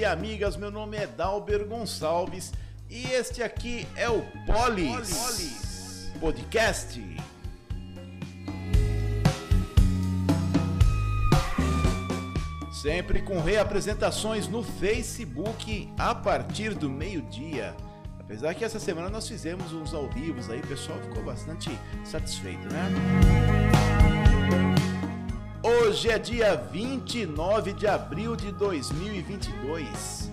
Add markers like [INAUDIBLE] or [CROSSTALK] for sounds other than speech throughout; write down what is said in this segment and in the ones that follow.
E amigas. Meu nome é Dalber Gonçalves e este aqui é o Polis, Polis. Podcast. Sempre com reapresentações no Facebook a partir do meio-dia. Apesar que essa semana nós fizemos uns ao vivo aí, o pessoal ficou bastante satisfeito, né? Hoje é dia 29 de abril de 2022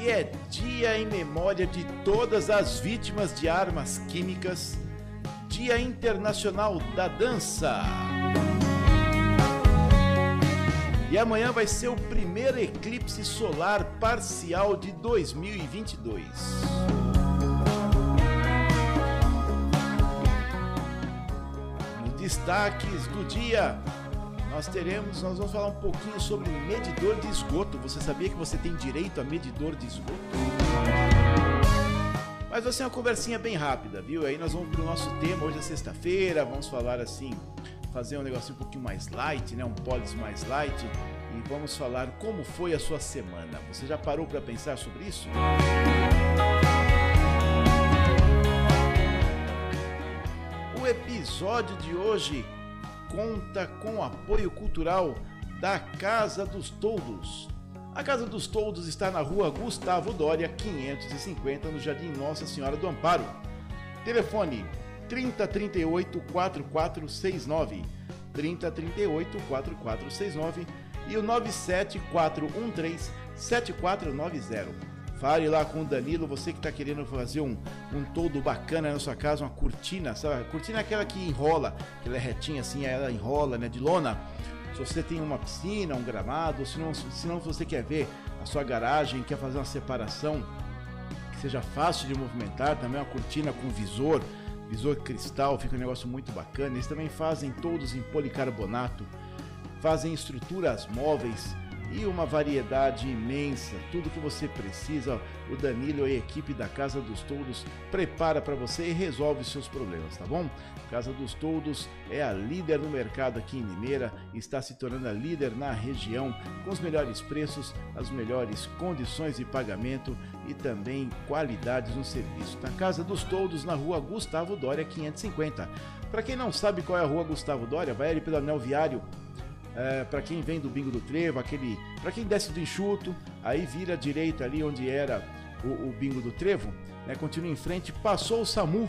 e é dia em memória de todas as vítimas de armas químicas, Dia Internacional da Dança. E amanhã vai ser o primeiro eclipse solar parcial de 2022. Nos destaques do dia, nós teremos, nós vamos falar um pouquinho sobre medidor de esgoto. Você sabia que você tem direito a medidor de esgoto? Mas vai ser uma conversinha bem rápida, viu? Aí nós vamos para o nosso tema, hoje é sexta-feira, vamos falar assim, fazer um negocinho um pouquinho mais light, né? Um polis mais light. E vamos falar como foi a sua semana. Você já parou para pensar sobre isso? O episódio de hoje conta com o apoio cultural da Casa dos Toldos. A Casa dos Toldos está na rua Gustavo Dória, 550, no Jardim Nossa Senhora do Amparo. Telefone 3038 4469 3038 4469 e o 97413 7490. Fale lá com o Danilo, você que está querendo fazer um, um todo bacana na sua casa, uma cortina, sabe? Cortina é aquela que enrola, aquela é retinha assim, ela enrola, né, de lona. Se você tem uma piscina, um gramado, se não, se não você quer ver a sua garagem, quer fazer uma separação que seja fácil de movimentar, também uma cortina com visor, visor cristal, fica um negócio muito bacana. Eles também fazem todos em policarbonato, fazem estruturas móveis, e uma variedade imensa, tudo que você precisa, o Danilo e a equipe da Casa dos Toldos prepara para você e resolve seus problemas, tá bom? Casa dos Toldos é a líder no mercado aqui em Limeira, está se tornando a líder na região, com os melhores preços, as melhores condições de pagamento e também qualidades no serviço. Na Casa dos Toldos, na rua Gustavo Dória 550. Para quem não sabe qual é a rua Gustavo Dória, vai ali pelo anel viário é, para quem vem do Bingo do Trevo, aquele, para quem desce do Enxuto, aí vira direito ali onde era o, o Bingo do Trevo, né, continua em frente, passou o SAMU,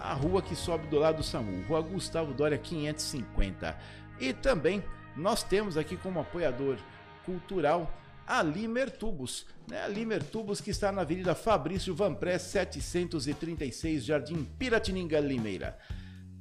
a rua que sobe do lado do SAMU, Rua Gustavo Dória 550. E também nós temos aqui como apoiador cultural a Limer Tubos, né? A Limer Tubos que está na Avenida Fabrício Vanpré 736, Jardim Piratininga, Limeira.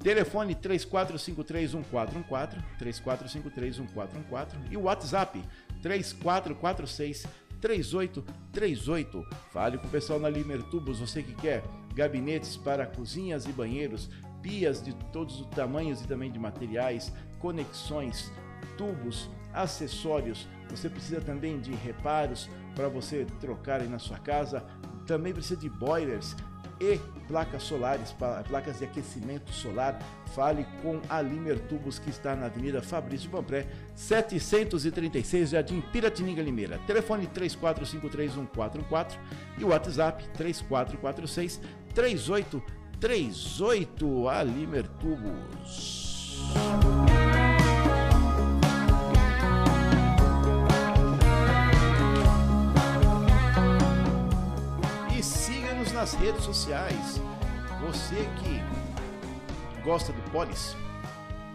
Telefone 34531414, 34531414 e WhatsApp 3446 3838. Fale com o pessoal na Limer Tubos, você que quer gabinetes para cozinhas e banheiros, pias de todos os tamanhos e também de materiais, conexões, tubos, acessórios. Você precisa também de reparos para você trocar aí na sua casa. Também precisa de boilers e placas solares, placas de aquecimento solar. Fale com a Limer Tubos, que está na Avenida Fabrício Pampré, 736, Jardim Piratininga, Limeira. Telefone 34531414 e o WhatsApp 3446 3838. A Limer Tubos. Nas redes sociais. Você que gosta do Polis,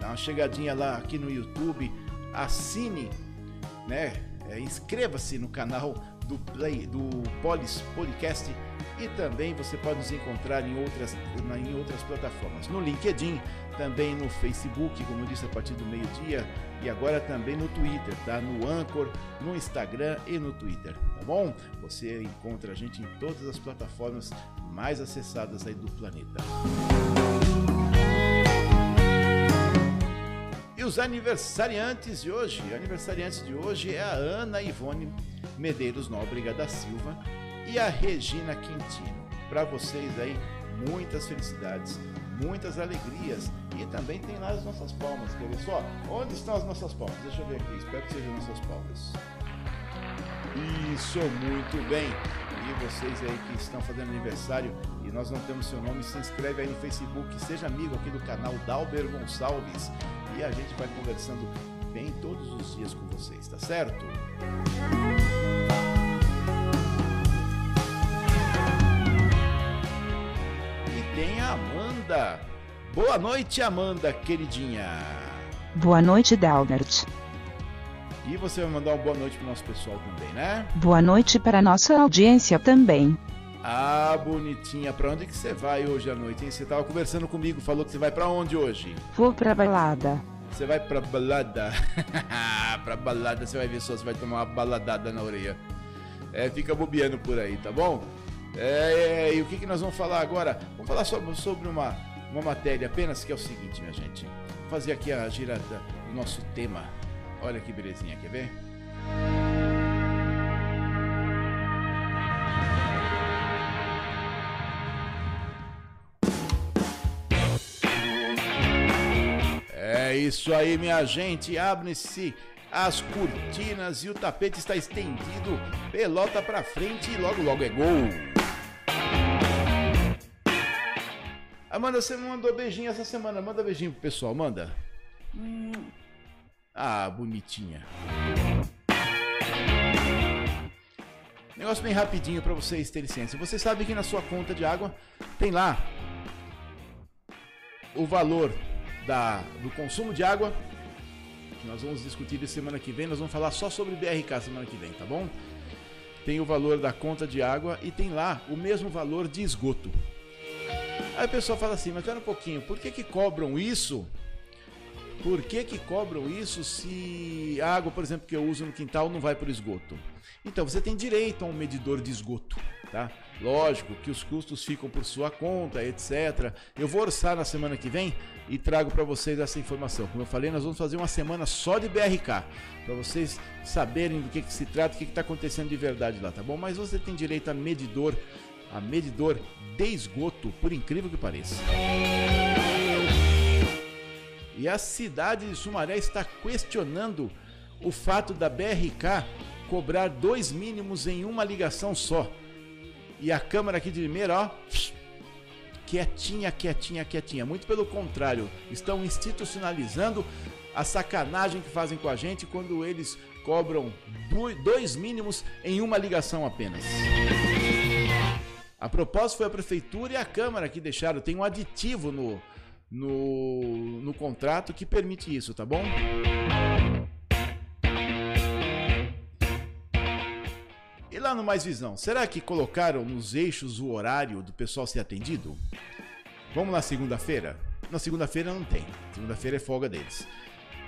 dá uma chegadinha lá aqui no YouTube, assine, né? É, Inscreva-se no canal do Play do Polis Podcast e também você pode nos encontrar em outras, em outras plataformas, no LinkedIn, também no Facebook, como eu disse, a partir do meio-dia, e agora também no Twitter, tá? No Anchor, no Instagram e no Twitter, tá bom? Você encontra a gente em todas as plataformas mais acessadas aí do planeta. E os aniversariantes de hoje, aniversariantes de hoje é a Ana Ivone Medeiros Nóbrega da Silva e a Regina Quintino. Para vocês aí, muitas felicidades, muitas alegrias e também tem lá as nossas palmas. Quer ver só? Onde estão as nossas palmas? Deixa eu ver aqui, espero que sejam nossas palmas. Isso, muito bem. E vocês aí que estão fazendo aniversário e nós não temos seu nome, se inscreve aí no Facebook, seja amigo aqui do canal Dalber Gonçalves e a gente vai conversando bem todos os dias com vocês, tá certo? E tem a Amanda. Boa noite, Amanda, queridinha. Boa noite, Dalbert. E você vai mandar uma boa noite pro nosso pessoal também, né? Boa noite para nossa audiência também. Ah, bonitinha. Pra onde que você vai hoje à noite, hein? Você tava conversando comigo, falou que você vai pra onde hoje? Vou pra balada. Você vai pra balada. [LAUGHS] pra balada você vai ver só, você vai tomar uma baladada na orelha. É, fica bobeando por aí, tá bom? É, e o que, que nós vamos falar agora? Vamos falar sobre, sobre uma, uma matéria apenas que é o seguinte, minha gente. Vou fazer aqui a girada do nosso tema. Olha que belezinha, quer ver? Isso aí, minha gente. Abre-se as cortinas e o tapete está estendido. Pelota pra frente e logo logo é gol. Amanda, você mandou beijinho essa semana. Manda beijinho pro pessoal, manda. Ah, bonitinha. Negócio bem rapidinho para vocês terem ciência. Você sabe que na sua conta de água tem lá o valor da, do consumo de água, que nós vamos discutir semana que vem. Nós vamos falar só sobre BRK semana que vem, tá bom? Tem o valor da conta de água e tem lá o mesmo valor de esgoto. Aí o pessoal fala assim, mas espera um pouquinho, por que que cobram isso? Por que que cobram isso se a água, por exemplo, que eu uso no quintal não vai para o esgoto? Então, você tem direito a um medidor de esgoto, tá? Lógico que os custos ficam por sua conta, etc. Eu vou orçar na semana que vem e trago para vocês essa informação. Como eu falei, nós vamos fazer uma semana só de BRK, para vocês saberem do que, que se trata, o que está acontecendo de verdade lá, tá bom? Mas você tem direito a medidor, a medidor de esgoto, por incrível que pareça. E a cidade de Sumaré está questionando o fato da BRK cobrar dois mínimos em uma ligação só. E a Câmara aqui de Limeira, ó, quietinha, quietinha, quietinha. Muito pelo contrário, estão institucionalizando a sacanagem que fazem com a gente quando eles cobram dois mínimos em uma ligação apenas. A propósito foi a prefeitura e a Câmara que deixaram, tem um aditivo no, no, no contrato que permite isso, tá bom? E lá no Mais Visão, será que colocaram nos eixos o horário do pessoal ser atendido? Vamos na segunda-feira? Na segunda-feira não tem. Segunda-feira é folga deles.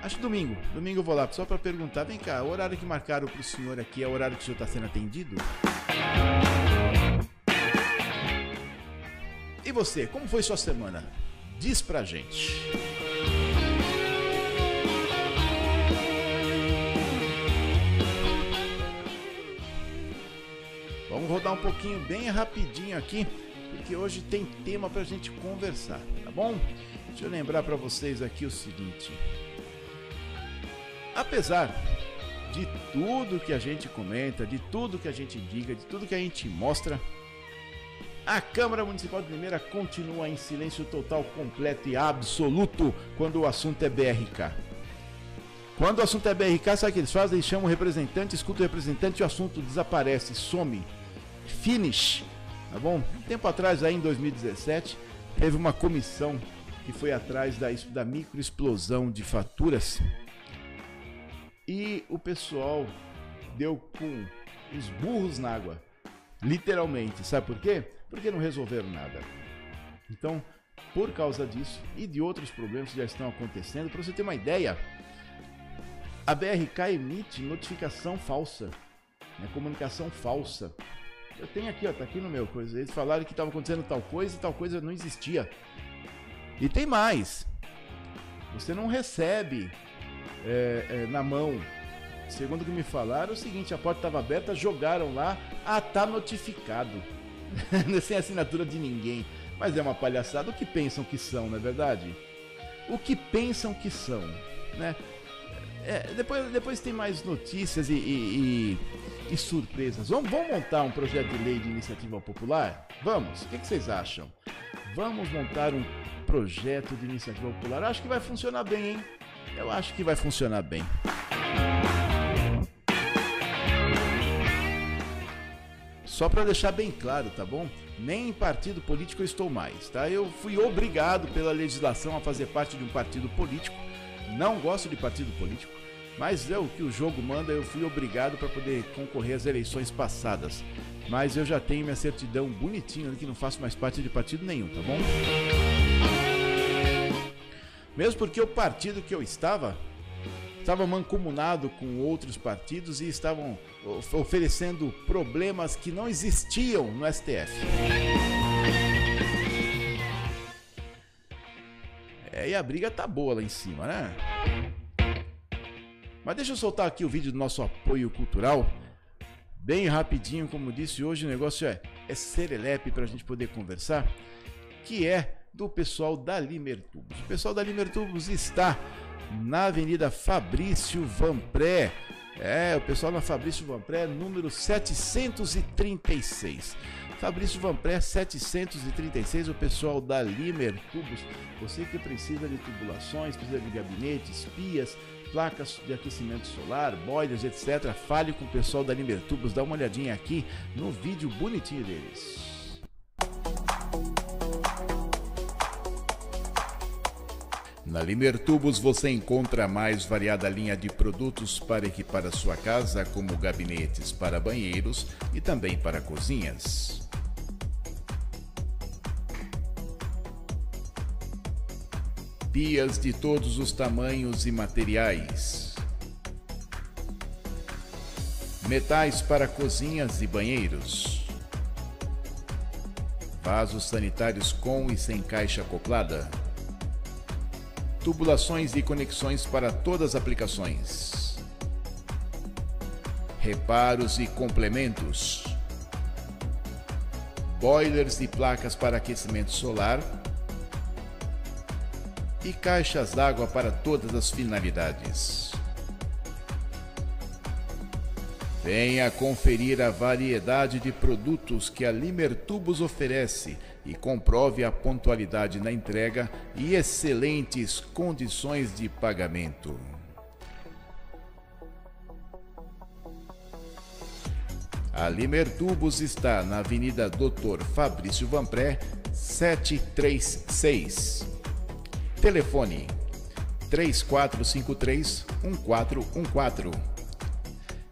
Acho domingo. Domingo eu vou lá só para perguntar: vem cá, o horário que marcaram para o senhor aqui é o horário que o senhor está sendo atendido? E você, como foi sua semana? Diz pra gente. Vamos rodar um pouquinho bem rapidinho aqui, porque hoje tem tema pra gente conversar, tá bom? Deixa eu lembrar para vocês aqui o seguinte. Apesar de tudo que a gente comenta, de tudo que a gente diga, de tudo que a gente mostra, a Câmara Municipal de Limeira continua em silêncio total, completo e absoluto quando o assunto é BRK. Quando o assunto é BRK, sabe o que eles fazem? Chamam o representante, escuta o representante e o assunto desaparece, some. Finish. Tá bom? Um tempo atrás, aí em 2017, teve uma comissão que foi atrás da, da microexplosão de faturas e o pessoal deu com os burros na água. Literalmente. Sabe por quê? Porque não resolveram nada. Então, por causa disso e de outros problemas que já estão acontecendo, para você ter uma ideia, a BRK emite notificação falsa, né, comunicação falsa. Eu tenho aqui, ó, tá aqui no meu coisa. Eles falaram que estava acontecendo tal coisa e tal coisa não existia. E tem mais. Você não recebe é, é, na mão. Segundo o que me falaram, é o seguinte: a porta estava aberta, jogaram lá, ah, tá notificado. [LAUGHS] Sem assinatura de ninguém. Mas é uma palhaçada. O que pensam que são, não é verdade? O que pensam que são, né? É, depois, depois tem mais notícias e, e, e surpresas. Vamos, vamos montar um projeto de lei de iniciativa popular? Vamos? O que, que vocês acham? Vamos montar um projeto de iniciativa popular? Acho que vai funcionar bem, hein? Eu acho que vai funcionar bem. Só para deixar bem claro, tá bom? Nem em partido político eu estou mais, tá? Eu fui obrigado pela legislação a fazer parte de um partido político. Não gosto de partido político, mas é o que o jogo manda, eu fui obrigado para poder concorrer às eleições passadas. Mas eu já tenho minha certidão bonitinha que não faço mais parte de partido nenhum, tá bom? Mesmo porque o partido que eu estava estava mancomunado com outros partidos e estavam oferecendo problemas que não existiam no STF. É, e a briga tá boa lá em cima, né? Mas deixa eu soltar aqui o vídeo do nosso apoio cultural. Bem rapidinho, como disse, hoje o negócio é, é serelepe para a gente poder conversar. Que é do pessoal da Limertubos. O pessoal da Limertubos está na Avenida Fabrício Vanpré. É, o pessoal na Fabrício Vanpré, número 736. Fabrício Vanpré 736, o pessoal da Limer Tubos. Você que precisa de tubulações, precisa de gabinetes, pias, placas de aquecimento solar, boilers, etc. Fale com o pessoal da Limer Tubos, dá uma olhadinha aqui no vídeo bonitinho deles. Na Limer Tubos você encontra a mais variada linha de produtos para equipar a sua casa, como gabinetes para banheiros e também para cozinhas. Pias de todos os tamanhos e materiais. Metais para cozinhas e banheiros. Vasos sanitários com e sem caixa acoplada tubulações e conexões para todas as aplicações, reparos e complementos, boilers e placas para aquecimento solar. E caixas d'água para todas as finalidades. Venha conferir a variedade de produtos que a Limertubos oferece e comprove a pontualidade na entrega e excelentes condições de pagamento. A Limertubos está na Avenida Doutor Fabrício Vanpré, 736. Telefone 3453 1414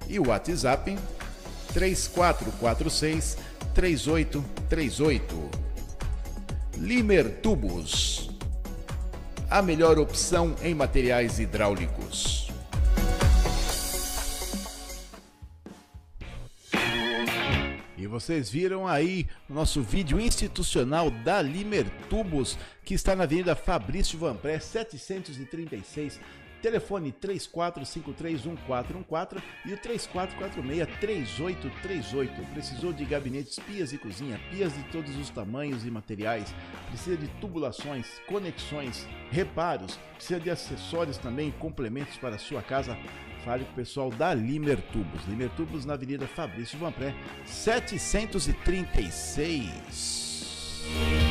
e o WhatsApp 3446 3838. Limer Tubos. A melhor opção em materiais hidráulicos. E vocês viram aí o nosso vídeo institucional da Limer Tubos, que está na Avenida Fabrício Vanpré, 736, Telefone 34531414 e o 34463838. Precisou de gabinetes, pias e cozinha, pias de todos os tamanhos e materiais. Precisa de tubulações, conexões, reparos. Precisa de acessórios também, complementos para a sua casa. Fale com o pessoal da Limer Tubos. Limer Tubos na Avenida Fabrício Vanpré, 736.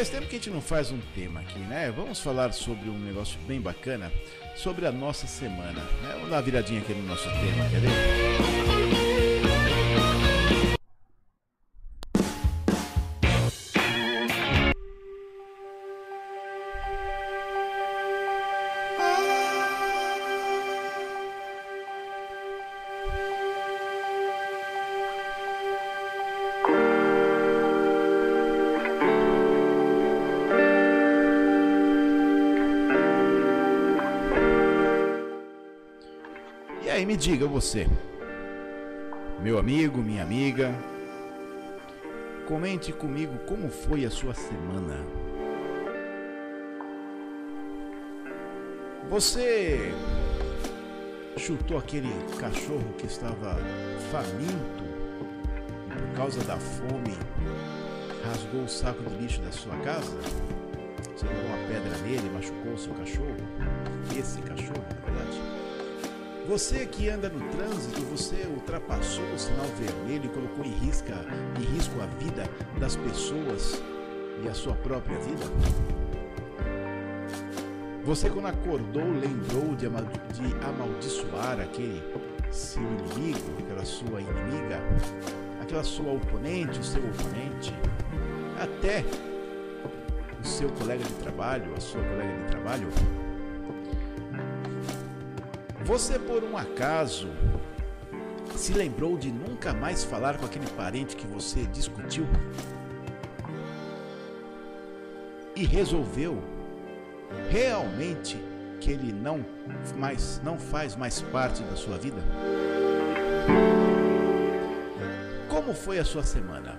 Faz tempo que a gente não faz um tema aqui, né? Vamos falar sobre um negócio bem bacana, sobre a nossa semana. Né? Vamos dar uma viradinha aqui no nosso tema, quer ver? Diga você, meu amigo, minha amiga, comente comigo como foi a sua semana. Você chutou aquele cachorro que estava faminto e por causa da fome rasgou o saco de lixo da sua casa? Você jogou uma pedra nele, machucou o seu cachorro? Esse cachorro, na verdade. Você que anda no trânsito, você ultrapassou o sinal vermelho e colocou em, risca, em risco a vida das pessoas e a sua própria vida? Você, quando acordou, lembrou de amaldiçoar aquele seu inimigo, aquela sua inimiga, aquela sua oponente, o seu oponente, até o seu colega de trabalho, a sua colega de trabalho? Você, por um acaso, se lembrou de nunca mais falar com aquele parente que você discutiu? E resolveu realmente que ele não mais não faz mais parte da sua vida? Como foi a sua semana?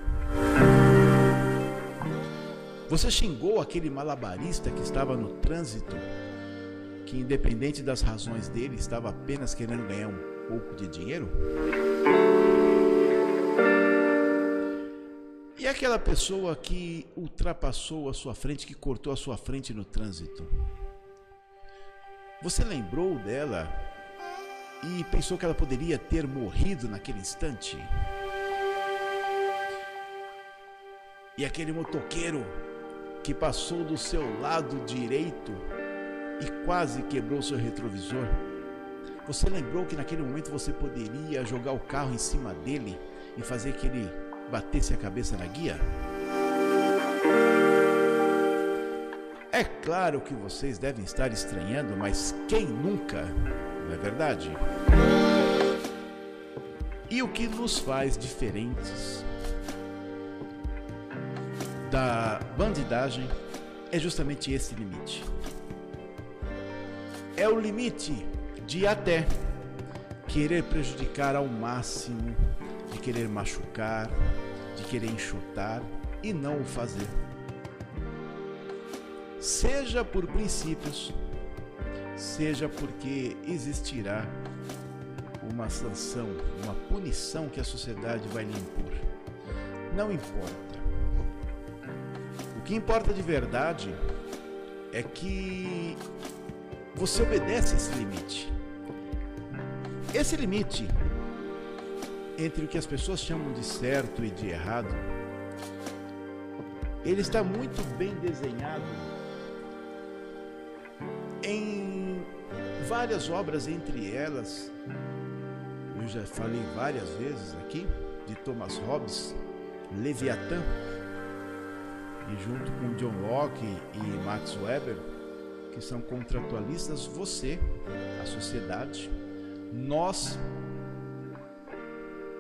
Você xingou aquele malabarista que estava no trânsito, que independente das razões dele, estava apenas querendo ganhar um pouco de dinheiro? E aquela pessoa que ultrapassou a sua frente, que cortou a sua frente no trânsito? Você lembrou dela e pensou que ela poderia ter morrido naquele instante? E aquele motoqueiro que passou do seu lado direito e quase quebrou seu retrovisor? Você lembrou que naquele momento você poderia jogar o carro em cima dele e fazer que ele batesse a cabeça na guia? É claro que vocês devem estar estranhando, mas quem nunca, não é verdade? E o que nos faz diferentes da bandidagem é justamente esse limite. É o limite de até querer prejudicar ao máximo, de querer machucar, de querer enxutar e não o fazer. Seja por princípios, seja porque existirá uma sanção, uma punição que a sociedade vai lhe impor. Não importa. O que importa de verdade é que você obedece esse limite. Esse limite entre o que as pessoas chamam de certo e de errado, ele está muito bem desenhado em várias obras, entre elas, eu já falei várias vezes aqui, de Thomas Hobbes, Leviatã, e junto com John Locke e Max Weber, que são contratualistas, você, a sociedade, nós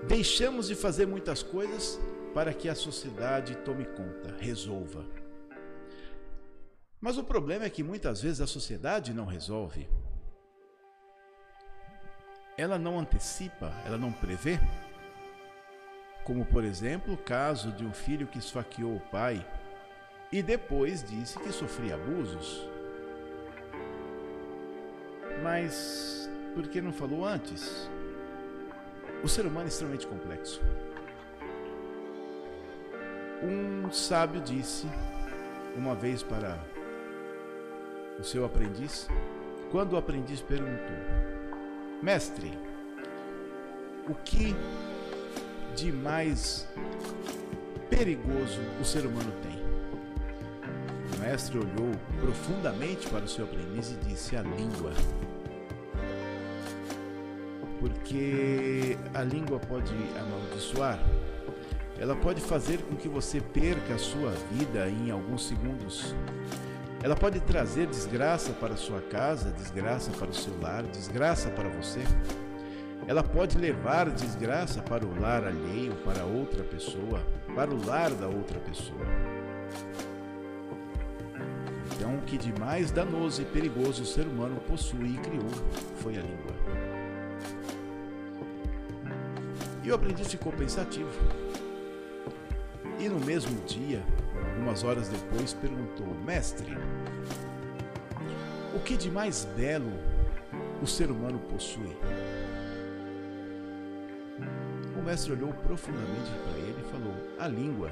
Deixamos de fazer muitas coisas para que a sociedade tome conta, resolva. Mas o problema é que muitas vezes a sociedade não resolve. Ela não antecipa, ela não prevê. Como, por exemplo, o caso de um filho que esfaqueou o pai e depois disse que sofria abusos. Mas por que não falou antes? O ser humano é extremamente complexo. Um sábio disse uma vez para o seu aprendiz, quando o aprendiz perguntou: Mestre, o que de mais perigoso o ser humano tem? Mestre olhou profundamente para o seu aprendiz e disse: A língua porque a língua pode amaldiçoar, ela pode fazer com que você perca a sua vida em alguns segundos. Ela pode trazer desgraça para a sua casa, desgraça para o seu lar, desgraça para você. Ela pode levar desgraça para o lar alheio, para outra pessoa, para o lar da outra pessoa. Que de mais danoso e perigoso o ser humano possui e criou foi a língua. E o aprendiz ficou pensativo. E no mesmo dia, algumas horas depois, perguntou: Mestre, o que de mais belo o ser humano possui? O mestre olhou profundamente para ele e falou: A língua.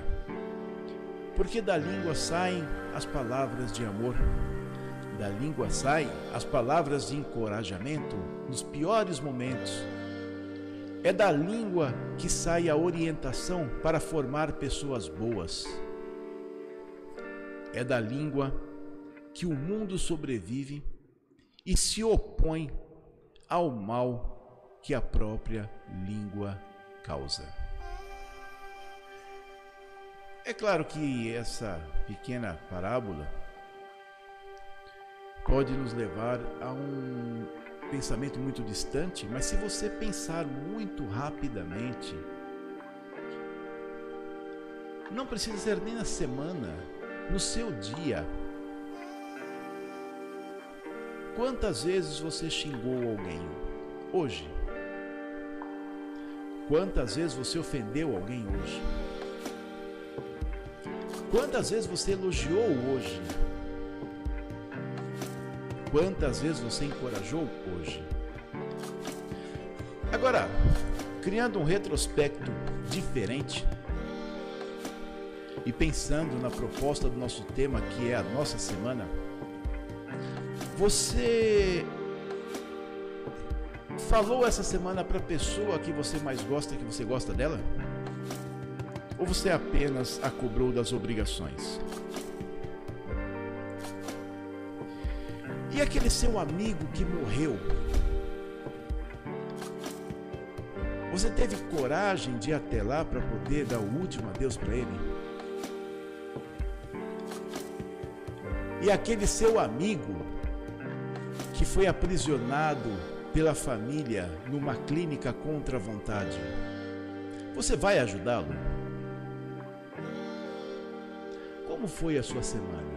Porque da língua saem as palavras de amor, Da língua saem as palavras de encorajamento nos piores momentos. É da língua que sai a orientação para formar pessoas boas. É da língua que o mundo sobrevive e se opõe ao mal que a própria língua causa. É claro que essa pequena parábola pode nos levar a um pensamento muito distante, mas se você pensar muito rapidamente, não precisa ser nem na semana, no seu dia. Quantas vezes você xingou alguém hoje? Quantas vezes você ofendeu alguém hoje? Quantas vezes você elogiou hoje? Quantas vezes você encorajou hoje? Agora, criando um retrospecto diferente e pensando na proposta do nosso tema, que é a nossa semana, você falou essa semana para a pessoa que você mais gosta, que você gosta dela? Ou você apenas a cobrou das obrigações? E aquele seu amigo que morreu? Você teve coragem de ir até lá para poder dar o último adeus para ele? E aquele seu amigo que foi aprisionado pela família numa clínica contra a vontade, você vai ajudá-lo? Como foi a sua semana?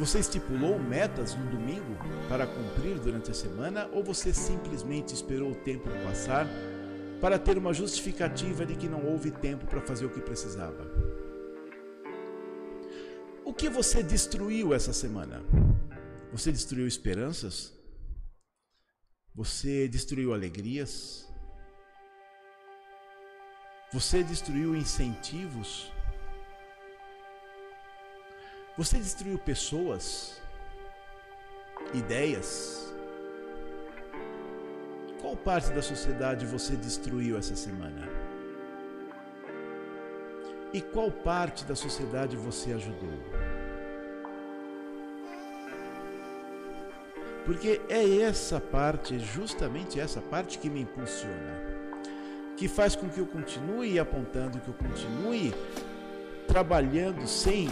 Você estipulou metas no domingo para cumprir durante a semana ou você simplesmente esperou o tempo passar para ter uma justificativa de que não houve tempo para fazer o que precisava? O que você destruiu essa semana? Você destruiu esperanças? Você destruiu alegrias? Você destruiu incentivos? Você destruiu pessoas, ideias. Qual parte da sociedade você destruiu essa semana? E qual parte da sociedade você ajudou? Porque é essa parte, justamente essa parte que me impulsiona, que faz com que eu continue apontando, que eu continue trabalhando sem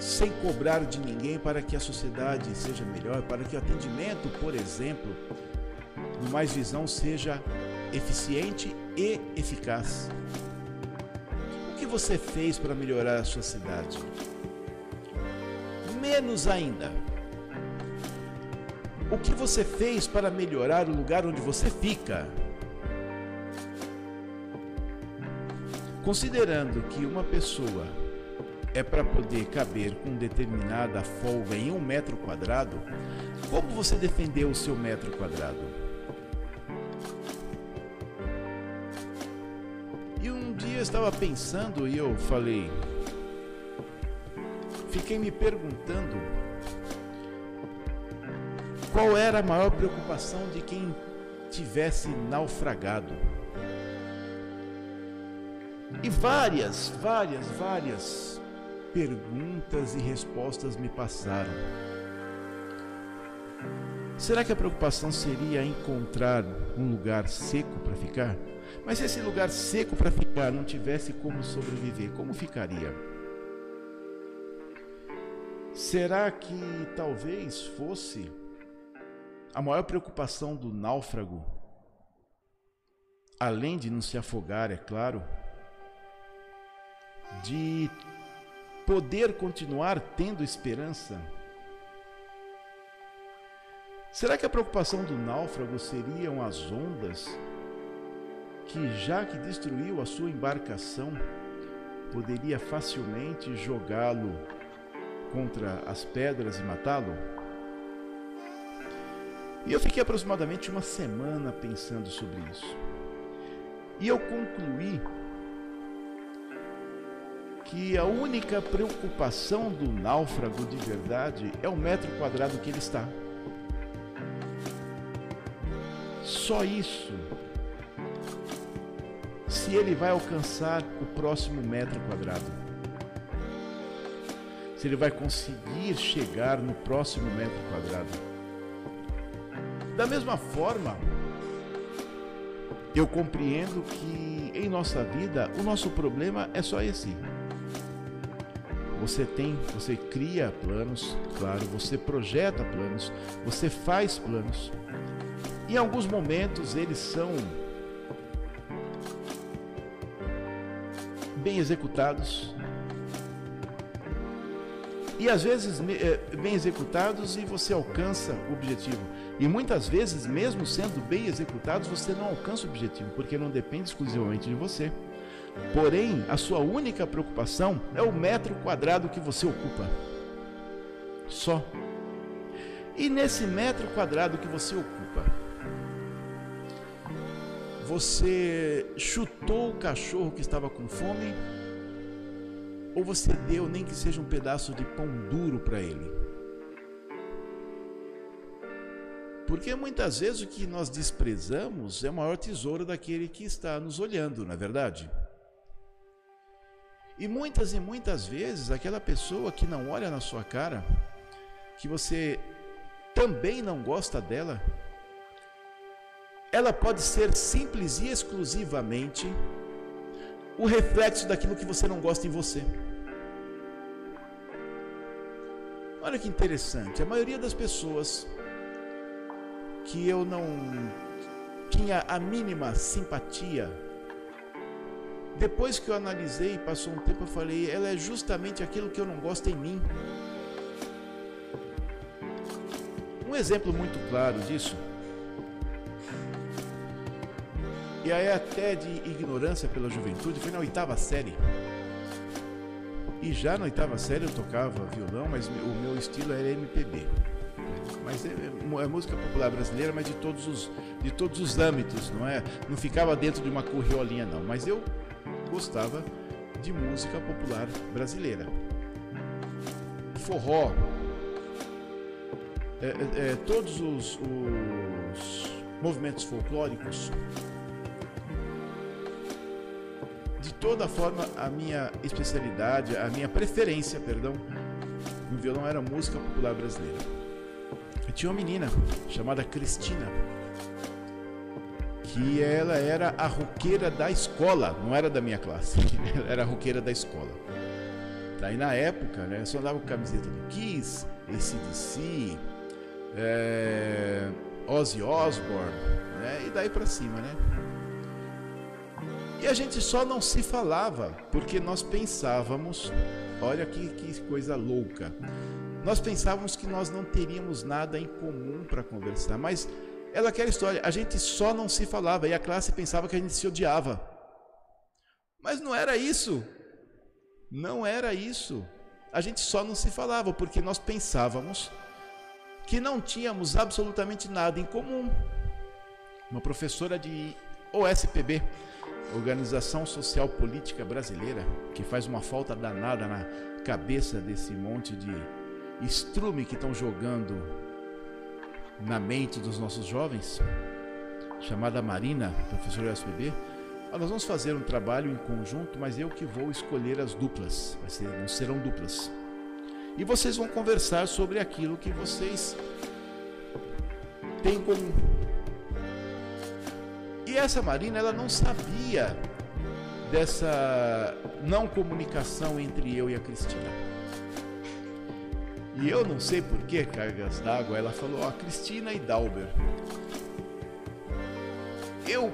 sem cobrar de ninguém para que a sociedade seja melhor, para que o atendimento, por exemplo, no Mais Visão seja eficiente e eficaz. O que você fez para melhorar a sua cidade? Menos ainda. O que você fez para melhorar o lugar onde você fica? Considerando que uma pessoa é para poder caber com determinada folga em um metro quadrado, como você defendeu o seu metro quadrado? E um dia eu estava pensando e eu falei, fiquei me perguntando qual era a maior preocupação de quem tivesse naufragado. E várias, várias, várias perguntas e respostas me passaram. Será que a preocupação seria encontrar um lugar seco para ficar? Mas se esse lugar seco para ficar não tivesse como sobreviver, como ficaria? Será que talvez fosse a maior preocupação do náufrago, além de não se afogar, é claro, de poder continuar tendo esperança? Será que a preocupação do náufrago seriam as ondas que, já que destruiu a sua embarcação, poderia facilmente jogá-lo contra as pedras e matá-lo? E eu fiquei aproximadamente uma semana pensando sobre isso. E eu concluí que a única preocupação do náufrago de verdade é o metro quadrado que ele está. Só isso. Se ele vai alcançar o próximo metro quadrado. Se ele vai conseguir chegar no próximo metro quadrado. Da mesma forma, eu compreendo que em nossa vida o nosso problema é só esse. Você tem, você cria planos, claro, você projeta planos, você faz planos. Em alguns momentos eles são bem executados. E às vezes eh, bem executados e você alcança o objetivo. E muitas vezes, mesmo sendo bem executados, você não alcança o objetivo, porque não depende exclusivamente de você. Porém, a sua única preocupação é o metro quadrado que você ocupa. Só. E nesse metro quadrado que você ocupa, você chutou o cachorro que estava com fome? Ou você deu nem que seja um pedaço de pão duro para ele? Porque muitas vezes o que nós desprezamos é o maior tesouro daquele que está nos olhando, não é verdade? E muitas e muitas vezes aquela pessoa que não olha na sua cara, que você também não gosta dela, ela pode ser simples e exclusivamente o reflexo daquilo que você não gosta em você. Olha que interessante, a maioria das pessoas que eu não tinha a mínima simpatia depois que eu analisei, passou um tempo, eu falei, ela é justamente aquilo que eu não gosto em mim. Um exemplo muito claro disso, e aí até de ignorância pela juventude, foi na oitava série. E já na oitava série eu tocava violão, mas o meu estilo era MPB. Mas é, é, música popular brasileira, mas de todos os de todos os âmbitos, não é? Não ficava dentro de uma corriolinha não, mas eu gostava de música popular brasileira. Forró, é, é, é, todos os, os movimentos folclóricos. De toda forma, a minha especialidade, a minha preferência, perdão, no violão era música popular brasileira. Eu tinha uma menina chamada Cristina que ela era a roqueira da escola, não era da minha classe, [LAUGHS] ela era a roqueira da escola. Daí na época, né, só andava com camiseta do Kiss, ACDC, é, Ozzy Osbourne, né, e daí para cima, né? E a gente só não se falava porque nós pensávamos, olha que, que coisa louca, nós pensávamos que nós não teríamos nada em comum para conversar, mas ela aquela história, a gente só não se falava e a classe pensava que a gente se odiava. Mas não era isso. Não era isso. A gente só não se falava porque nós pensávamos que não tínhamos absolutamente nada em comum. Uma professora de OSPB, Organização Social Política Brasileira, que faz uma falta danada na cabeça desse monte de estrume que estão jogando na mente dos nossos jovens, chamada Marina, professora SBB, ah, nós vamos fazer um trabalho em conjunto, mas eu que vou escolher as duplas, ser, não serão duplas. E vocês vão conversar sobre aquilo que vocês têm comum. E essa Marina, ela não sabia dessa não comunicação entre eu e a Cristina. E eu não sei por que cargas d'água, ela falou, ó, Cristina e Dalber. Eu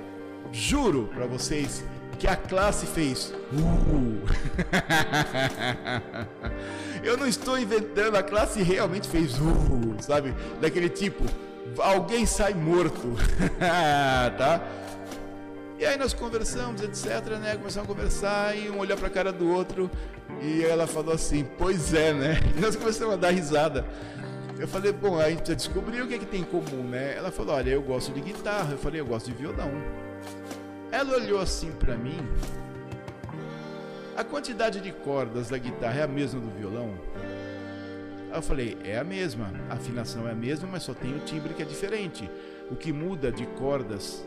juro para vocês que a classe fez. Uh. [LAUGHS] eu não estou inventando, a classe realmente fez, uh, sabe? Daquele tipo, alguém sai morto, [LAUGHS] tá? E aí nós conversamos, etc, né? Começamos a conversar e um olhar para a cara do outro e ela falou assim: Pois é, né? E nós começamos a dar risada. Eu falei: Bom, a gente precisa descobrir o que, é que tem em comum, né? Ela falou: Olha, eu gosto de guitarra. Eu falei: Eu gosto de violão. Ela olhou assim para mim a quantidade de cordas da guitarra é a mesma do violão? Aí eu falei, é a mesma, a afinação é a mesma, mas só tem o timbre que é diferente. O que muda de cordas,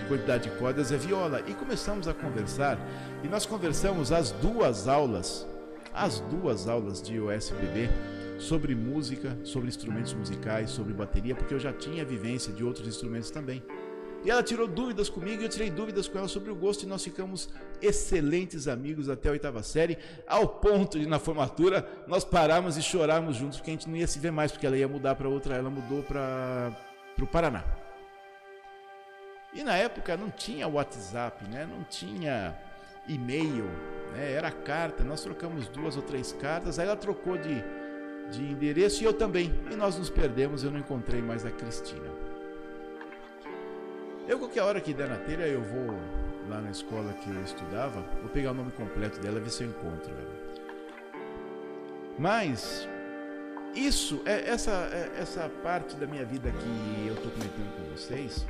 de quantidade de cordas é viola. E começamos a conversar, e nós conversamos as duas aulas, as duas aulas de USBB sobre música, sobre instrumentos musicais, sobre bateria, porque eu já tinha vivência de outros instrumentos também. E ela tirou dúvidas comigo e eu tirei dúvidas com ela sobre o gosto e nós ficamos excelentes amigos até a oitava série, ao ponto de na formatura nós pararmos e chorarmos juntos porque a gente não ia se ver mais, porque ela ia mudar para outra, ela mudou para o Paraná. E na época não tinha WhatsApp, né? não tinha e-mail, né? era carta, nós trocamos duas ou três cartas, aí ela trocou de, de endereço e eu também. E nós nos perdemos, eu não encontrei mais a Cristina. Eu, qualquer hora que der na telha, eu vou lá na escola que eu estudava, vou pegar o nome completo dela e ver se eu encontro ela. Mas, isso, é, essa, é, essa parte da minha vida que eu estou comentando com vocês,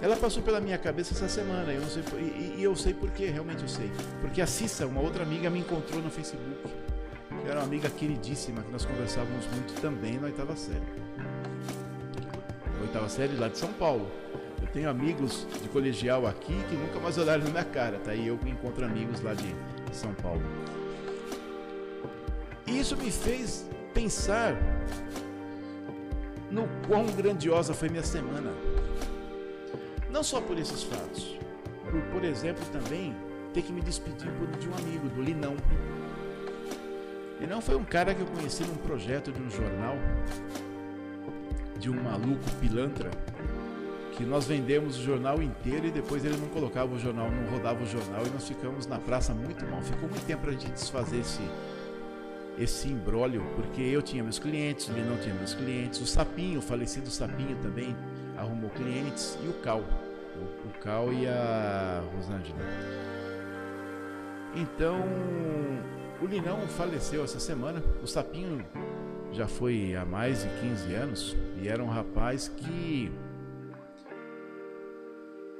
ela passou pela minha cabeça essa semana, eu sei, e, e eu sei por quê, realmente eu sei. Porque a Cissa, uma outra amiga, me encontrou no Facebook. Que era uma amiga queridíssima, que nós conversávamos muito também na oitava série. Oitava série lá de São Paulo. Eu tenho amigos de colegial aqui que nunca mais olharam na minha cara, tá? E eu encontro amigos lá de São Paulo. E isso me fez pensar no quão grandiosa foi minha semana. Não só por esses fatos, por, por exemplo, também ter que me despedir de um amigo, do Linão. Linão foi um cara que eu conheci num projeto de um jornal, de um maluco pilantra, que nós vendemos o jornal inteiro e depois ele não colocava o jornal, não rodava o jornal e nós ficamos na praça muito mal. Ficou muito tempo para a gente desfazer esse, esse imbróglio, porque eu tinha meus clientes, ele não tinha meus clientes, o Sapinho, o falecido Sapinho também arrumou clientes e o Cal, o, o Cal e a Rosângela. Então, o Linão faleceu essa semana, o Sapinho já foi há mais de 15 anos e era um rapaz que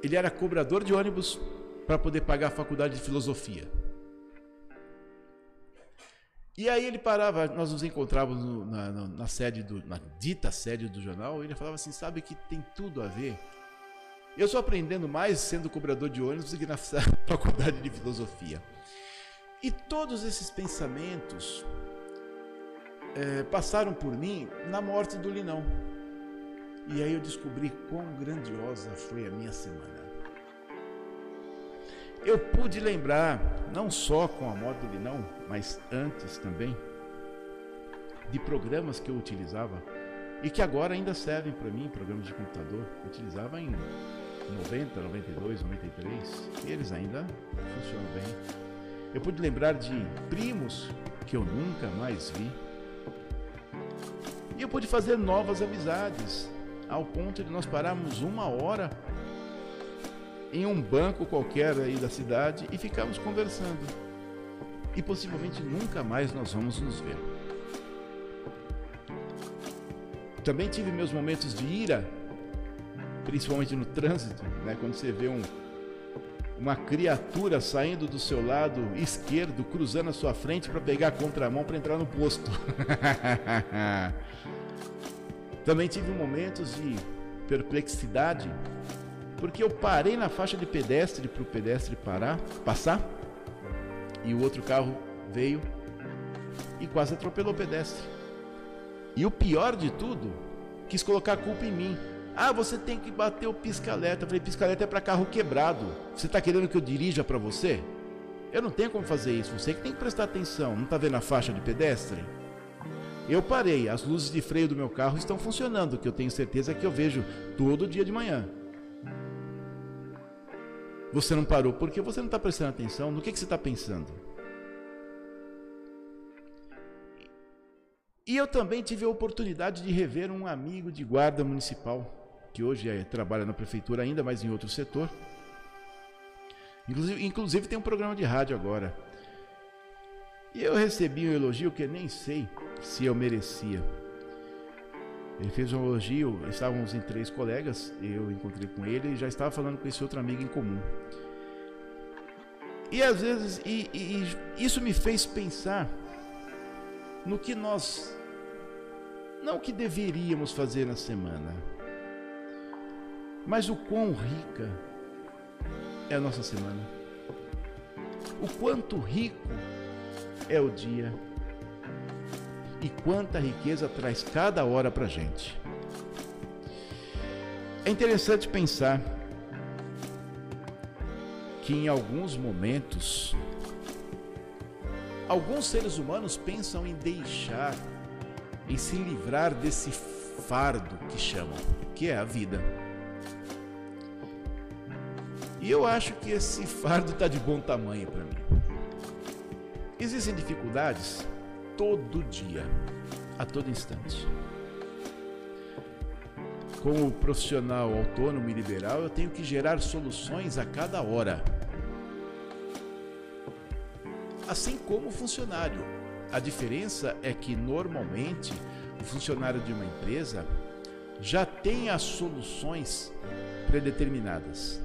ele era cobrador de ônibus para poder pagar a faculdade de filosofia. E aí ele parava, nós nos encontrávamos no, na, na, na, sede do, na dita sede do jornal, e ele falava assim, sabe que tem tudo a ver. Eu estou aprendendo mais sendo cobrador de ônibus do que na [LAUGHS] faculdade de filosofia. E todos esses pensamentos é, passaram por mim na morte do Linão. E aí eu descobri quão grandiosa foi a minha semana. Eu pude lembrar, não só com a moto do Linão, mas antes também, de programas que eu utilizava e que agora ainda servem para mim, programas de computador. Eu utilizava em 90, 92, 93 e eles ainda funcionam bem. Eu pude lembrar de primos que eu nunca mais vi. E eu pude fazer novas amizades ao ponto de nós pararmos uma hora em um banco qualquer aí da cidade e ficarmos conversando. E possivelmente nunca mais nós vamos nos ver. Também tive meus momentos de ira, principalmente no trânsito, né? quando você vê um, uma criatura saindo do seu lado esquerdo, cruzando a sua frente para pegar a contramão para entrar no posto. [LAUGHS] Também tive momentos de perplexidade, porque eu parei na faixa de pedestre para o pedestre parar, passar, e o outro carro veio e quase atropelou o pedestre. E o pior de tudo, quis colocar a culpa em mim. Ah, você tem que bater o pisca-alerta. Falei, pisca-alerta é para carro quebrado. Você está querendo que eu dirija para você? Eu não tenho como fazer isso. Você que tem que prestar atenção. Não está vendo a faixa de pedestre? Eu parei, as luzes de freio do meu carro estão funcionando, que eu tenho certeza que eu vejo todo dia de manhã. Você não parou porque você não está prestando atenção no que, que você está pensando. E eu também tive a oportunidade de rever um amigo de guarda municipal, que hoje é, trabalha na prefeitura ainda, mas em outro setor. Inclusive, inclusive tem um programa de rádio agora. E eu recebi um elogio que nem sei se eu merecia. Ele fez um elogio, estávamos em três colegas, eu encontrei com ele e já estava falando com esse outro amigo em comum. E às vezes, e, e isso me fez pensar no que nós, não o que deveríamos fazer na semana, mas o quão rica é a nossa semana. O quanto rico é o dia e quanta riqueza traz cada hora para gente. É interessante pensar que em alguns momentos alguns seres humanos pensam em deixar, em se livrar desse fardo que chamam, que é a vida. E eu acho que esse fardo está de bom tamanho para mim. Existem dificuldades todo dia, a todo instante. Como profissional autônomo e liberal, eu tenho que gerar soluções a cada hora. Assim como funcionário. A diferença é que normalmente o funcionário de uma empresa já tem as soluções predeterminadas.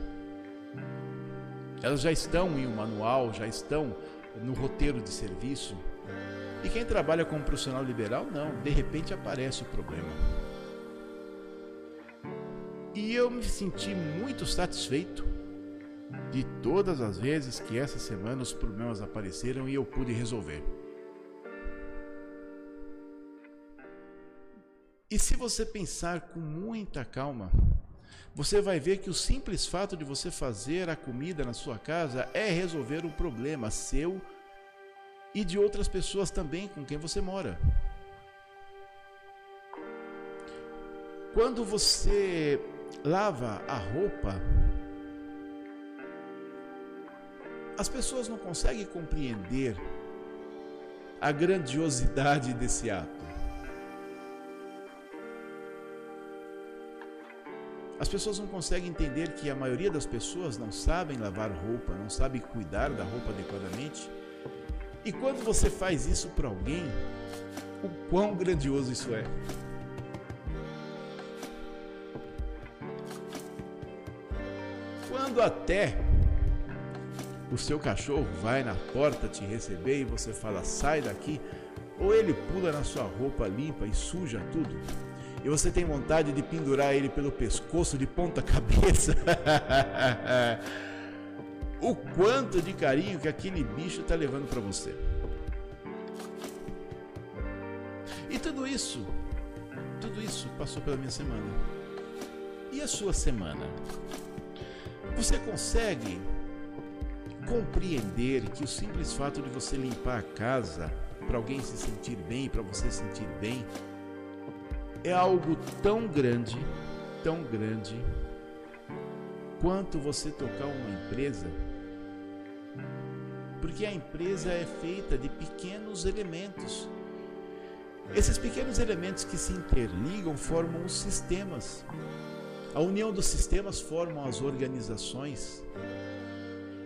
Elas já estão em um manual, já estão no roteiro de serviço. E quem trabalha como profissional liberal, não, de repente aparece o problema. E eu me senti muito satisfeito de todas as vezes que essa semana os problemas apareceram e eu pude resolver. E se você pensar com muita calma, você vai ver que o simples fato de você fazer a comida na sua casa é resolver um problema seu e de outras pessoas também com quem você mora. Quando você lava a roupa, as pessoas não conseguem compreender a grandiosidade desse ato. As pessoas não conseguem entender que a maioria das pessoas não sabem lavar roupa, não sabem cuidar da roupa adequadamente. E quando você faz isso para alguém, o quão grandioso isso é. Quando até o seu cachorro vai na porta te receber e você fala sai daqui, ou ele pula na sua roupa limpa e suja tudo, e você tem vontade de pendurar ele pelo pescoço de ponta cabeça. [LAUGHS] o quanto de carinho que aquele bicho está levando para você. E tudo isso, tudo isso passou pela minha semana. E a sua semana? Você consegue compreender que o simples fato de você limpar a casa para alguém se sentir bem, para você se sentir bem, é algo tão grande, tão grande, quanto você tocar uma empresa. Porque a empresa é feita de pequenos elementos. Esses pequenos elementos que se interligam formam os sistemas. A união dos sistemas formam as organizações.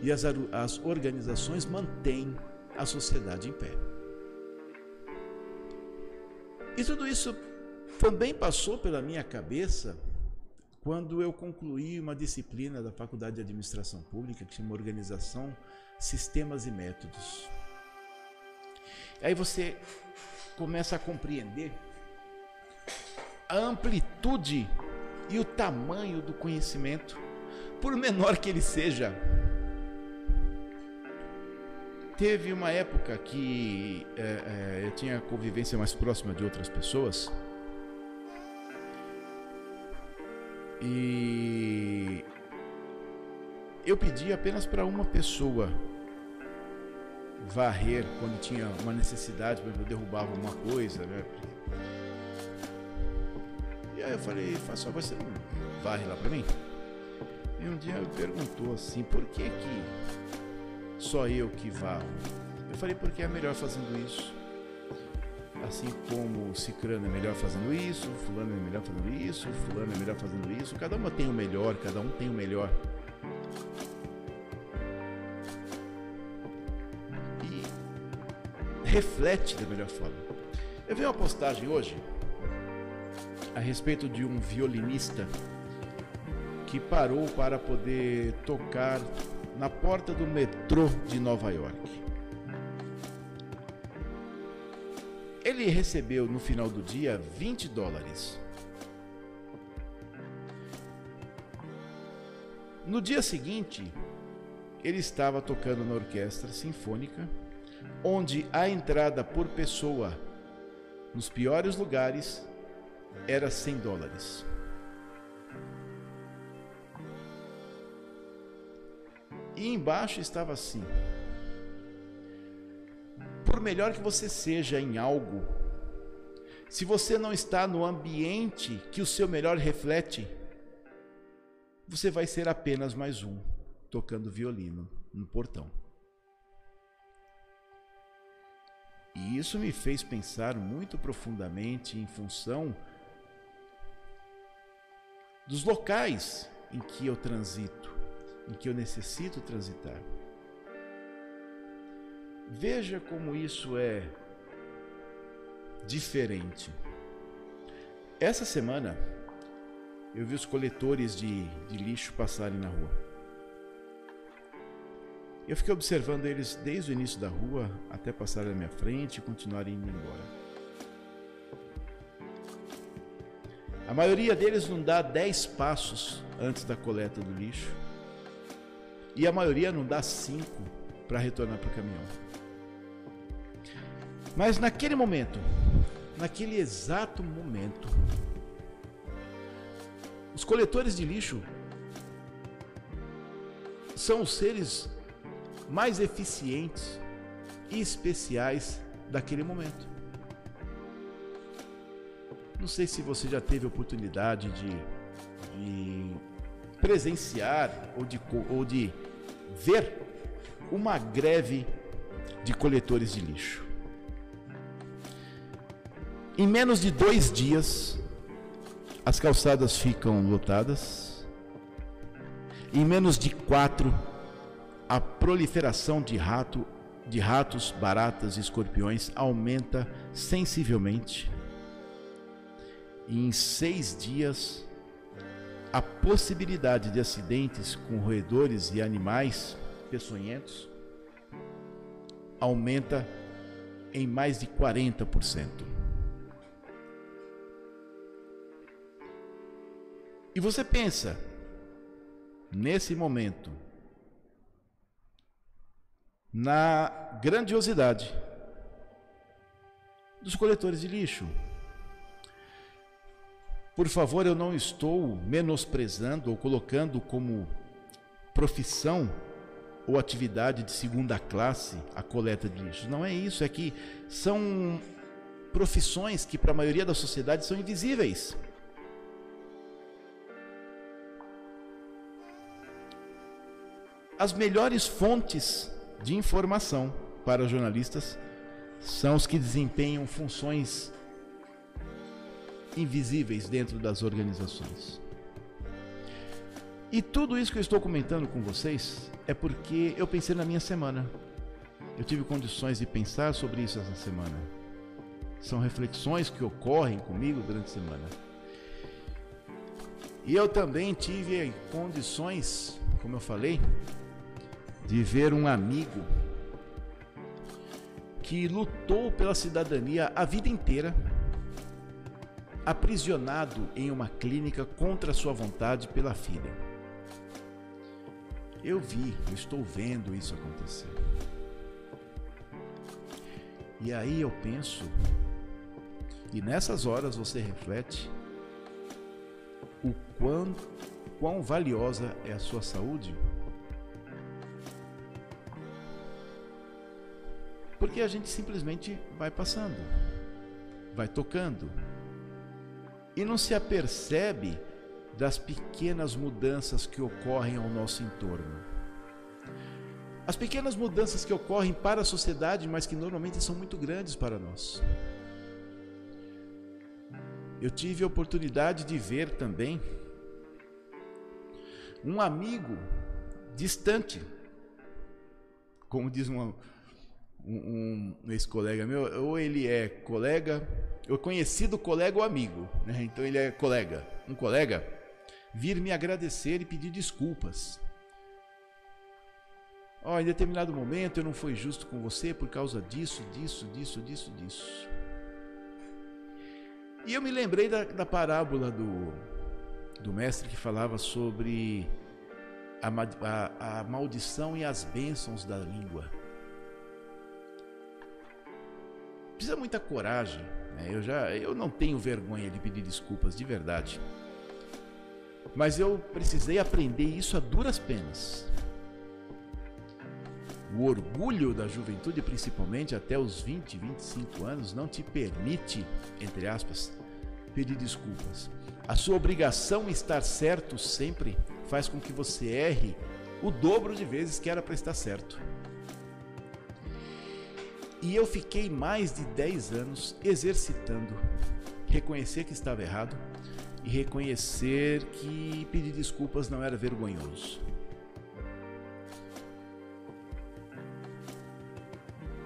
E as, as organizações mantêm a sociedade em pé. E tudo isso também passou pela minha cabeça quando eu concluí uma disciplina da Faculdade de Administração Pública que chama Organização, Sistemas e Métodos. Aí você começa a compreender a amplitude e o tamanho do conhecimento, por menor que ele seja. Teve uma época que é, é, eu tinha convivência mais próxima de outras pessoas E eu pedi apenas para uma pessoa varrer quando tinha uma necessidade, quando eu derrubava uma coisa, né? E aí eu falei, só, você não varre lá para mim? E um dia ele perguntou assim, por que que só eu que varro? Eu falei, porque é melhor fazendo isso assim como Cicrano é melhor fazendo isso, fulano é melhor fazendo isso, fulano é melhor fazendo isso, cada uma tem o melhor, cada um tem o melhor. E reflete da melhor forma. Eu vi uma postagem hoje a respeito de um violinista que parou para poder tocar na porta do metrô de Nova York. Ele recebeu no final do dia 20 dólares. No dia seguinte, ele estava tocando na orquestra sinfônica, onde a entrada por pessoa nos piores lugares era 100 dólares. E embaixo estava assim: Por melhor que você seja em algo, se você não está no ambiente que o seu melhor reflete, você vai ser apenas mais um tocando violino no portão. E isso me fez pensar muito profundamente em função dos locais em que eu transito, em que eu necessito transitar. Veja como isso é diferente. Essa semana eu vi os coletores de, de lixo passarem na rua. Eu fiquei observando eles desde o início da rua até passarem na minha frente e continuarem indo embora. A maioria deles não dá 10 passos antes da coleta do lixo. E a maioria não dá 5 para retornar para o caminhão. Mas naquele momento, naquele exato momento, os coletores de lixo são os seres mais eficientes e especiais daquele momento. Não sei se você já teve oportunidade de, de presenciar ou de, ou de ver uma greve de coletores de lixo. Em menos de dois dias, as calçadas ficam lotadas. Em menos de quatro, a proliferação de rato, de ratos, baratas e escorpiões aumenta sensivelmente. E em seis dias, a possibilidade de acidentes com roedores e animais peçonhentos aumenta em mais de 40%. E você pensa, nesse momento, na grandiosidade dos coletores de lixo. Por favor, eu não estou menosprezando ou colocando como profissão ou atividade de segunda classe a coleta de lixo. Não é isso, é que são profissões que para a maioria da sociedade são invisíveis. As melhores fontes de informação para jornalistas são os que desempenham funções invisíveis dentro das organizações. E tudo isso que eu estou comentando com vocês é porque eu pensei na minha semana. Eu tive condições de pensar sobre isso essa semana. São reflexões que ocorrem comigo durante a semana. E eu também tive condições, como eu falei, de ver um amigo que lutou pela cidadania a vida inteira, aprisionado em uma clínica contra sua vontade pela filha. Eu vi, eu estou vendo isso acontecer. E aí eu penso, e nessas horas você reflete o quão, quão valiosa é a sua saúde Porque a gente simplesmente vai passando, vai tocando e não se apercebe das pequenas mudanças que ocorrem ao nosso entorno. As pequenas mudanças que ocorrem para a sociedade, mas que normalmente são muito grandes para nós. Eu tive a oportunidade de ver também um amigo distante, como diz uma, um, um ex-colega meu, ou ele é colega, ou conhecido colega ou amigo, né? então ele é colega, um colega, vir me agradecer e pedir desculpas Ó, oh, em determinado momento eu não fui justo com você por causa disso, disso, disso, disso, disso. E eu me lembrei da, da parábola do, do mestre que falava sobre a, a, a maldição e as bênçãos da língua. Precisa muita coragem. Né? Eu já eu não tenho vergonha de pedir desculpas de verdade. Mas eu precisei aprender isso a duras penas. O orgulho da juventude, principalmente até os 20, 25 anos, não te permite, entre aspas, pedir desculpas. A sua obrigação estar certo sempre faz com que você erre o dobro de vezes que era para estar certo. E eu fiquei mais de 10 anos exercitando reconhecer que estava errado e reconhecer que pedir desculpas não era vergonhoso.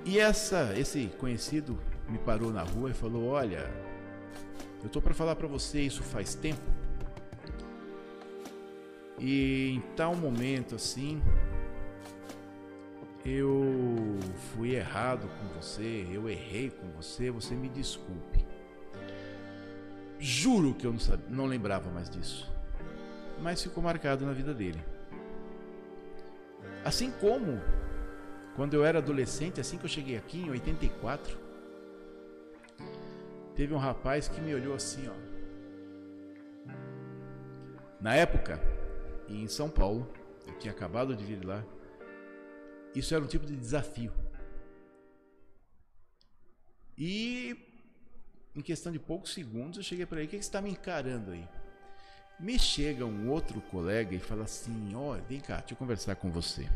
E essa, esse conhecido me parou na rua e falou: Olha, eu tô para falar para você isso faz tempo. E em tal momento assim, eu fui errado com você, eu errei com você, você me desculpe. Juro que eu não, sabia, não lembrava mais disso. Mas ficou marcado na vida dele. Assim como quando eu era adolescente, assim que eu cheguei aqui em 84, teve um rapaz que me olhou assim, ó. Na época, em São Paulo, eu tinha acabado de vir lá. Isso era um tipo de desafio. E em questão de poucos segundos eu cheguei para ele: "O que você está me encarando aí?" Me chega um outro colega e fala assim: "Ó, vem cá, deixa eu conversar com você."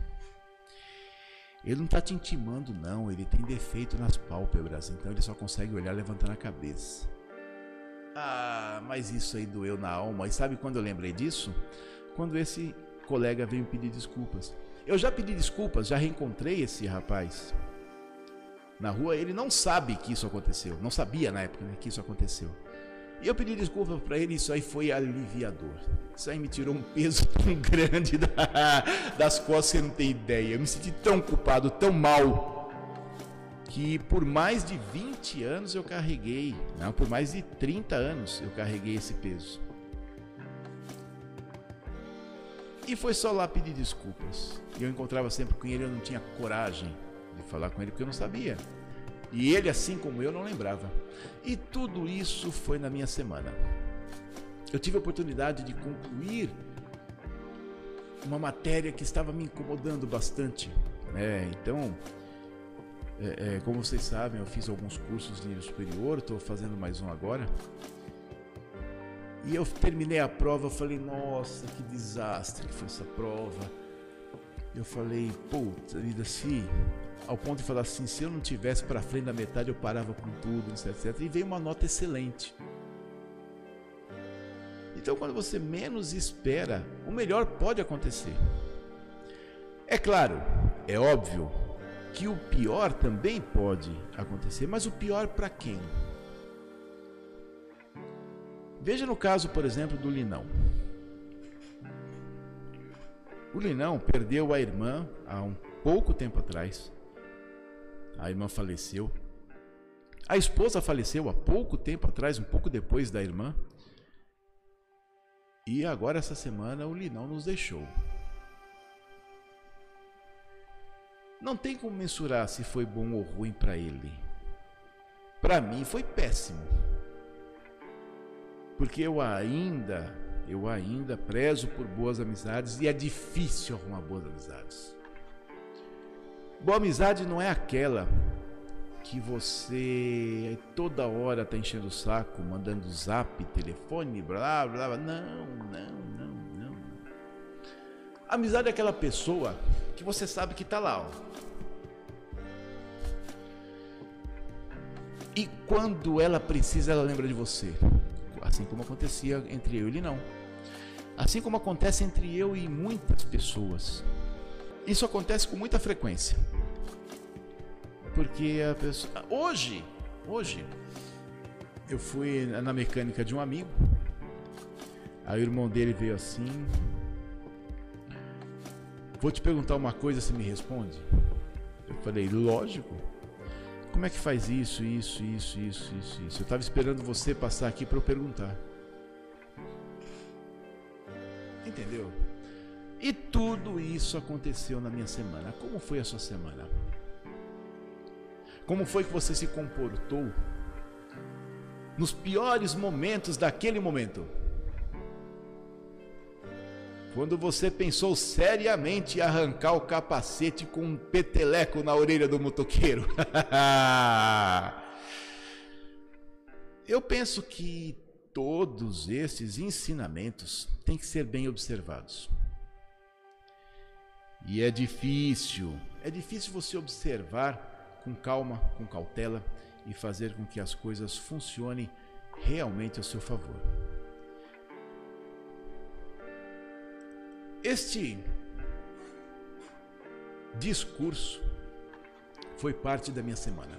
Ele não está te intimando, não. Ele tem defeito nas pálpebras, então ele só consegue olhar levantando a cabeça. Ah, mas isso aí doeu na alma. E sabe quando eu lembrei disso? Quando esse colega veio me pedir desculpas. Eu já pedi desculpas, já reencontrei esse rapaz na rua. Ele não sabe que isso aconteceu. Não sabia na época né, que isso aconteceu. E eu pedi desculpa para ele, isso aí foi aliviador. Isso aí me tirou um peso [LAUGHS] tão grande das costas, você não tem ideia. Eu me senti tão culpado, tão mal, que por mais de 20 anos eu carreguei, não, por mais de 30 anos eu carreguei esse peso. E foi só lá pedir desculpas. E eu encontrava sempre com ele, eu não tinha coragem de falar com ele porque eu não sabia. E ele, assim como eu, não lembrava. E tudo isso foi na minha semana. Eu tive a oportunidade de concluir uma matéria que estava me incomodando bastante. Né? Então, é, é, como vocês sabem, eu fiz alguns cursos de nível superior, estou fazendo mais um agora. E eu terminei a prova, falei, nossa, que desastre que foi essa prova. Eu falei, puta vida, se ao ponto de falar assim, se eu não tivesse para frente da metade eu parava com tudo, etc, etc. E veio uma nota excelente. Então, quando você menos espera, o melhor pode acontecer. É claro, é óbvio que o pior também pode acontecer, mas o pior para quem? Veja no caso, por exemplo, do Linão. O Linão perdeu a irmã há um pouco tempo atrás. A irmã faleceu. A esposa faleceu há pouco tempo atrás, um pouco depois da irmã. E agora, essa semana, o Linão nos deixou. Não tem como mensurar se foi bom ou ruim para ele. Para mim foi péssimo. Porque eu ainda, eu ainda prezo por boas amizades e é difícil arrumar boas amizades. Boa amizade não é aquela que você toda hora tá enchendo o saco, mandando zap, telefone, blá blá blá. Não, não, não, não. Amizade é aquela pessoa que você sabe que tá lá, ó. E quando ela precisa, ela lembra de você. Assim como acontecia entre eu e ele não. Assim como acontece entre eu e muitas pessoas. Isso acontece com muita frequência. Porque a pessoa. Hoje, hoje, eu fui na mecânica de um amigo. Aí o irmão dele veio assim. Vou te perguntar uma coisa, você me responde? Eu falei, lógico. Como é que faz isso, isso, isso, isso, isso, isso? Eu estava esperando você passar aqui para eu perguntar. Entendeu? E tudo isso aconteceu na minha semana. Como foi a sua semana? Como foi que você se comportou nos piores momentos daquele momento? Quando você pensou seriamente em arrancar o capacete com um peteleco na orelha do motoqueiro. [LAUGHS] Eu penso que todos esses ensinamentos têm que ser bem observados. E é difícil, é difícil você observar com calma, com cautela e fazer com que as coisas funcionem realmente ao seu favor. Este discurso foi parte da minha semana.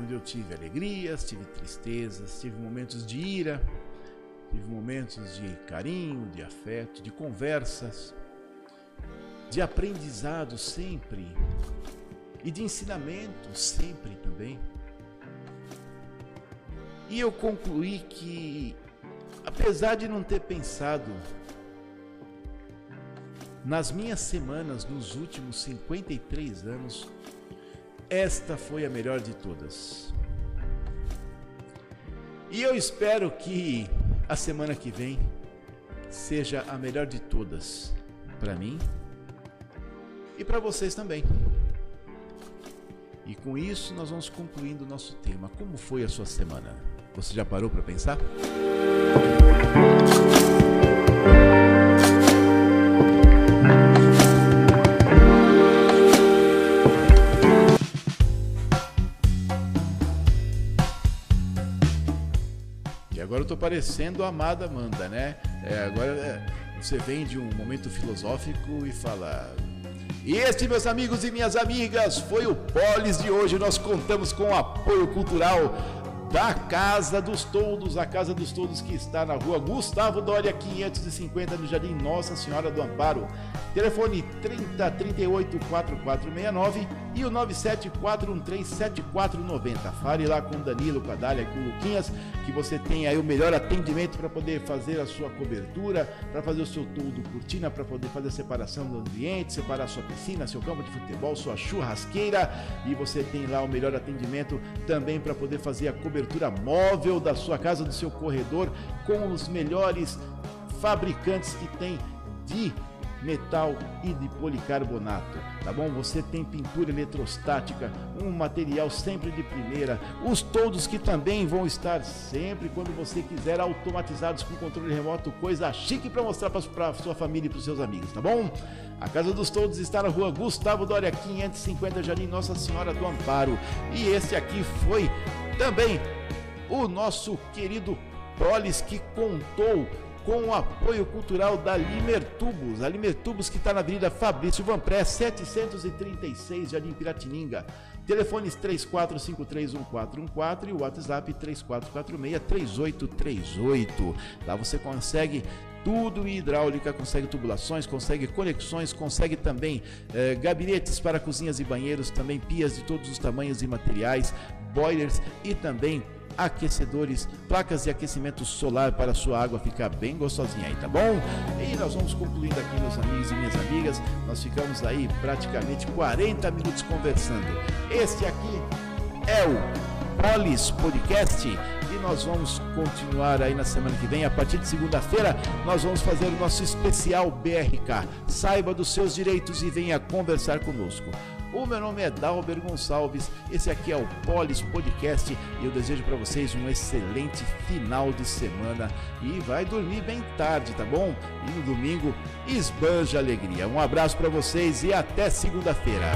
Onde eu tive alegrias, tive tristezas, tive momentos de ira, tive momentos de carinho, de afeto, de conversas, de aprendizado sempre e de ensinamento sempre também. E eu concluí que apesar de não ter pensado nas minhas semanas nos últimos 53 anos, esta foi a melhor de todas. E eu espero que a semana que vem seja a melhor de todas para mim e para vocês também. E com isso nós vamos concluindo o nosso tema. Como foi a sua semana? Você já parou para pensar? E agora eu tô parecendo a amada Amanda, né? É, agora é, você vem de um momento filosófico e fala. E este, meus amigos e minhas amigas, foi o Polis de hoje. Nós contamos com o apoio cultural da Casa dos Toldos, a Casa dos Toldos que está na rua Gustavo Dória 550, no Jardim Nossa Senhora do Amparo. Telefone 30 38 4469 e o 974137490. Fale lá com o Danilo, com a Dália, com o Luquinhas, que você tem aí o melhor atendimento para poder fazer a sua cobertura, para fazer o seu toldo cortina, para poder fazer a separação do ambiente, separar sua piscina, seu campo de futebol, sua churrasqueira e você tem lá o melhor atendimento também para poder fazer a cobertura móvel da sua casa, do seu corredor, com os melhores fabricantes que tem de metal e de policarbonato, tá bom? Você tem pintura eletrostática, um material sempre de primeira, os todos que também vão estar sempre quando você quiser automatizados com controle remoto, coisa chique para mostrar para sua família e para seus amigos, tá bom? A Casa dos Todos está na rua Gustavo Doria 550 Jardim Nossa Senhora do Amparo. E esse aqui foi também o nosso querido Polis que contou com o apoio cultural da Limertubos. A Limertubos que está na Avenida Fabrício Vanpré, 736, Jardim Piratininga. Telefones 34531414 e o WhatsApp 34463838. Lá você consegue tudo em hidráulica, consegue tubulações, consegue conexões, consegue também eh, gabinetes para cozinhas e banheiros, também pias de todos os tamanhos e materiais, boilers e também aquecedores, placas de aquecimento solar para sua água ficar bem gostosinha aí, tá bom? E nós vamos concluindo aqui, meus amigos e minhas amigas. Nós ficamos aí praticamente 40 minutos conversando. Este aqui é o Polis Podcast e nós vamos continuar aí na semana que vem. A partir de segunda-feira, nós vamos fazer o nosso especial BRK. Saiba dos seus direitos e venha conversar conosco. O meu nome é Dalber Gonçalves, esse aqui é o Polis Podcast e eu desejo para vocês um excelente final de semana e vai dormir bem tarde, tá bom? E no domingo esbanja alegria. Um abraço para vocês e até segunda-feira.